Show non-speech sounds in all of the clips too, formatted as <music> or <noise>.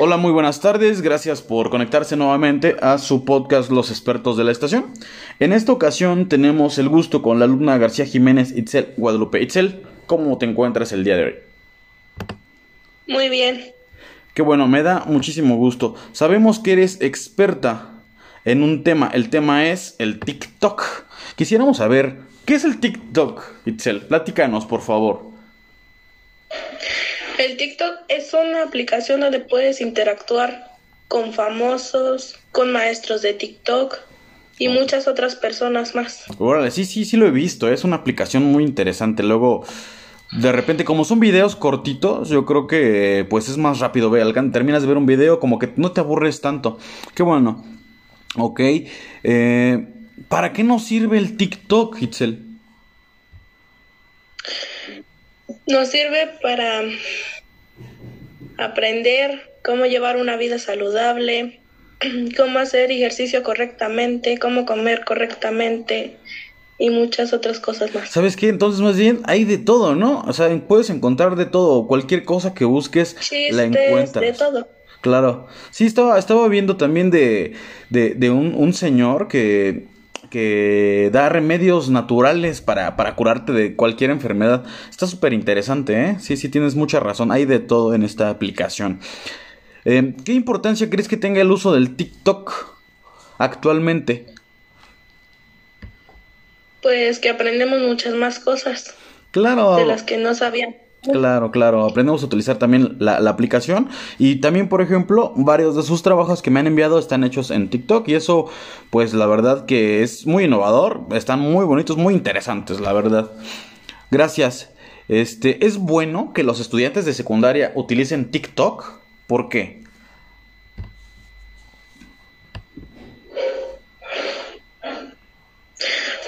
Hola, muy buenas tardes. Gracias por conectarse nuevamente a su podcast Los expertos de la estación. En esta ocasión tenemos el gusto con la alumna García Jiménez Itzel Guadalupe. Itzel, ¿cómo te encuentras el día de hoy? Muy bien. Qué bueno, me da muchísimo gusto. Sabemos que eres experta en un tema. El tema es el TikTok. Quisiéramos saber, ¿qué es el TikTok, Itzel? Platícanos, por favor. El TikTok es una aplicación donde puedes interactuar con famosos, con maestros de TikTok y muchas otras personas más. Órale, sí, sí, sí lo he visto. Es una aplicación muy interesante. Luego, de repente, como son videos cortitos, yo creo que pues es más rápido. Ve, terminas de ver un video, como que no te aburres tanto. Qué bueno. Ok. Eh, ¿Para qué nos sirve el TikTok, Hitzel? Nos sirve para aprender cómo llevar una vida saludable, <clears throat> cómo hacer ejercicio correctamente, cómo comer correctamente y muchas otras cosas más. ¿Sabes qué? Entonces más bien hay de todo, ¿no? O sea, puedes encontrar de todo, cualquier cosa que busques la encuentras. De todo. Claro. Sí, estaba, estaba viendo también de, de, de un, un señor que que da remedios naturales para, para curarte de cualquier enfermedad. Está súper interesante, ¿eh? Sí, sí, tienes mucha razón. Hay de todo en esta aplicación. Eh, ¿Qué importancia crees que tenga el uso del TikTok actualmente? Pues que aprendemos muchas más cosas. Claro. De las que no sabían. Claro, claro, aprendemos a utilizar también la, aplicación y también, por ejemplo, varios de sus trabajos que me han enviado están hechos en TikTok y eso, pues la verdad que es muy innovador, están muy bonitos, muy interesantes, la verdad. Gracias. Este, es bueno que los estudiantes de secundaria utilicen TikTok, ¿por qué?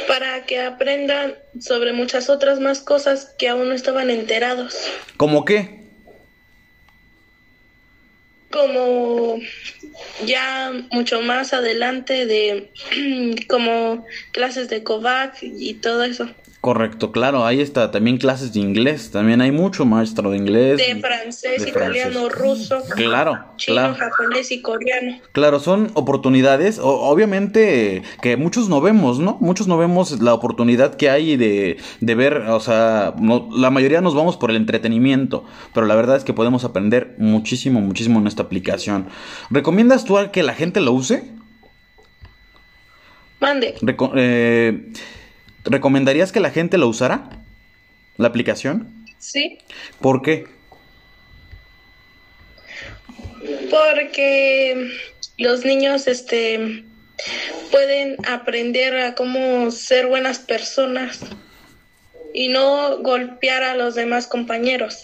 para que aprendan sobre muchas otras más cosas que aún no estaban enterados. ¿Cómo qué? Como ya mucho más adelante de <clears throat> como clases de COVAC y todo eso. Correcto, claro, ahí está también clases de inglés, también hay mucho maestro de inglés. De francés, italiano, ruso. Claro, chino, japonés y coreano. Claro, son oportunidades, obviamente que muchos no vemos, ¿no? Muchos no vemos la oportunidad que hay de, de ver, o sea, la mayoría nos vamos por el entretenimiento, pero la verdad es que podemos aprender muchísimo, muchísimo en esta aplicación. ¿Recomiendas tú a que la gente lo use? Mande. eh, ¿Recomendarías que la gente lo usara? ¿La aplicación? Sí. ¿Por qué? Porque los niños este pueden aprender a cómo ser buenas personas y no golpear a los demás compañeros.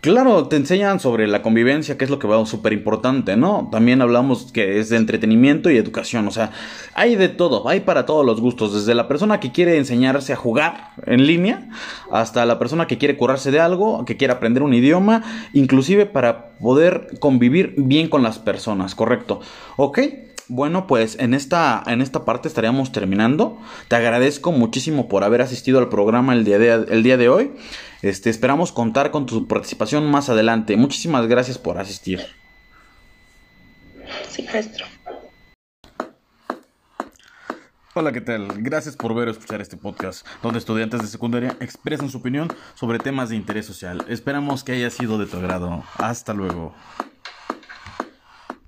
Claro, te enseñan sobre la convivencia, que es lo que va súper importante, ¿no? También hablamos que es de entretenimiento y educación, o sea, hay de todo, hay para todos los gustos, desde la persona que quiere enseñarse a jugar en línea, hasta la persona que quiere curarse de algo, que quiere aprender un idioma, inclusive para poder convivir bien con las personas, ¿correcto? ¿Ok? Bueno, pues en esta, en esta parte estaríamos terminando. Te agradezco muchísimo por haber asistido al programa el día de, el día de hoy. Este, esperamos contar con tu participación más adelante. Muchísimas gracias por asistir. Sí, maestro. Hola, ¿qué tal? Gracias por ver o escuchar este podcast, donde estudiantes de secundaria expresan su opinión sobre temas de interés social. Esperamos que haya sido de tu agrado. Hasta luego.